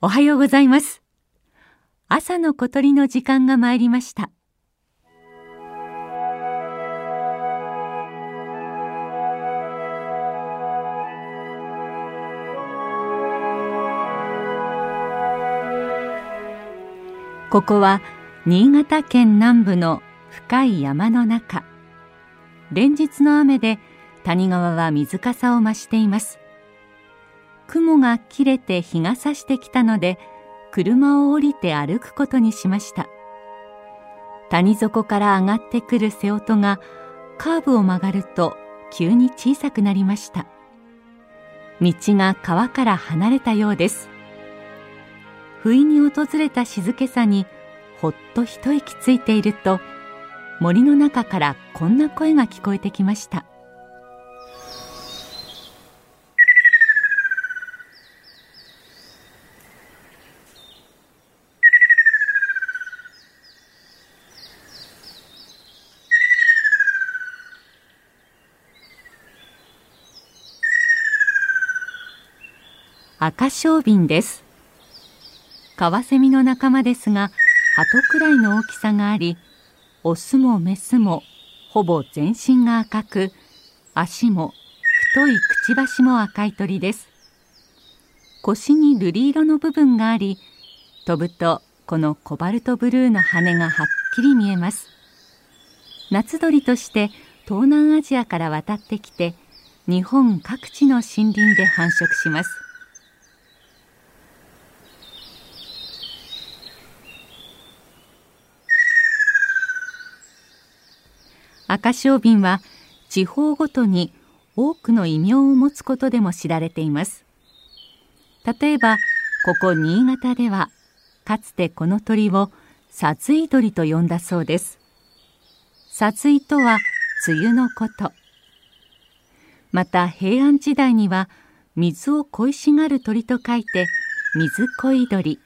おはようございます。朝の小鳥の時間が参りました。ここは新潟県南部の深い山の中。連日の雨で谷川は水かさを増しています。雲が切れて日が差してきたので車を降りて歩くことにしました。谷底から上がってくる瀬音がカーブを曲がると急に小さくなりました。道が川から離れたようです。不意に訪れた静けさにほっと一息ついていると森の中からこんな声が聞こえてきました「赤小瓶です。カワセミの仲間ですが鳩くらいの大きさがありオスもメスもほぼ全身が赤く足も太いくちばしも赤い鳥です。腰に瑠璃色の部分があり飛ぶとこのコバルトブルーの羽がはっきり見えます。夏鳥として東南アジアから渡ってきて日本各地の森林で繁殖します。赤小瓶は地方ごとに多くの異名を持つことでも知られています。例えばここ新潟ではかつてこの鳥を殺意鳥と呼んだそうです。殺意とは梅雨のこと。また平安時代には水を恋しがる鳥と書いて水恋鳥。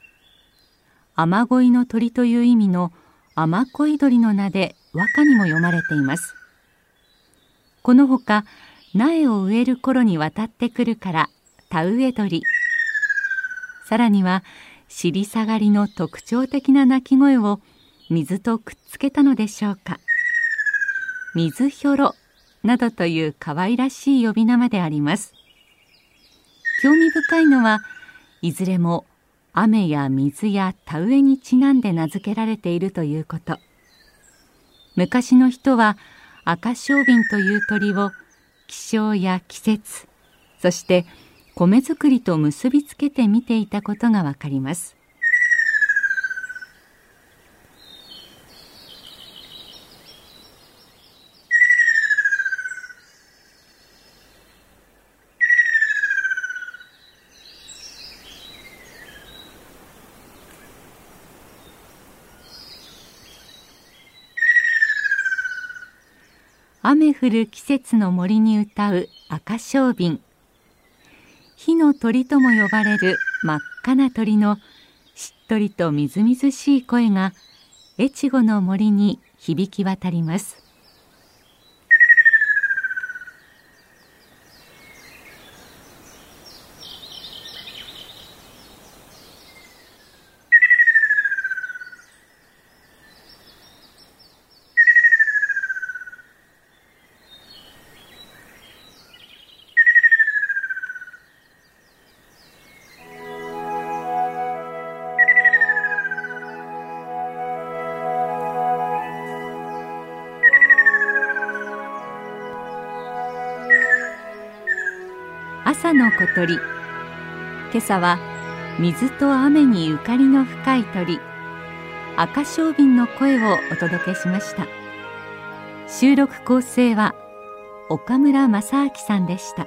雨乞いの鳥という意味の雨恋鳥の名で和歌にも読まれています。このほか苗を植える頃に渡ってくるから田植え鳥さらには尻下がりの特徴的な鳴き声を水とくっつけたのでしょうか。水ひょろなどという可愛らしい呼び名まであります。興味深いのはいずれも雨や水や田植えにちなんで名付けられているということ。昔の人は赤小瓶という鳥を気象や季節そして米作りと結びつけて見ていたことがわかります。雨降る季節の森に歌う赤小瓶。火の鳥とも呼ばれる真っ赤な鳥のしっとりとみずみずしい声が越後の森に響き渡ります。朝の小鳥今朝は水と雨にゆかりの深い鳥赤小瓶の声をお届けしました収録構成は岡村正明さんでした。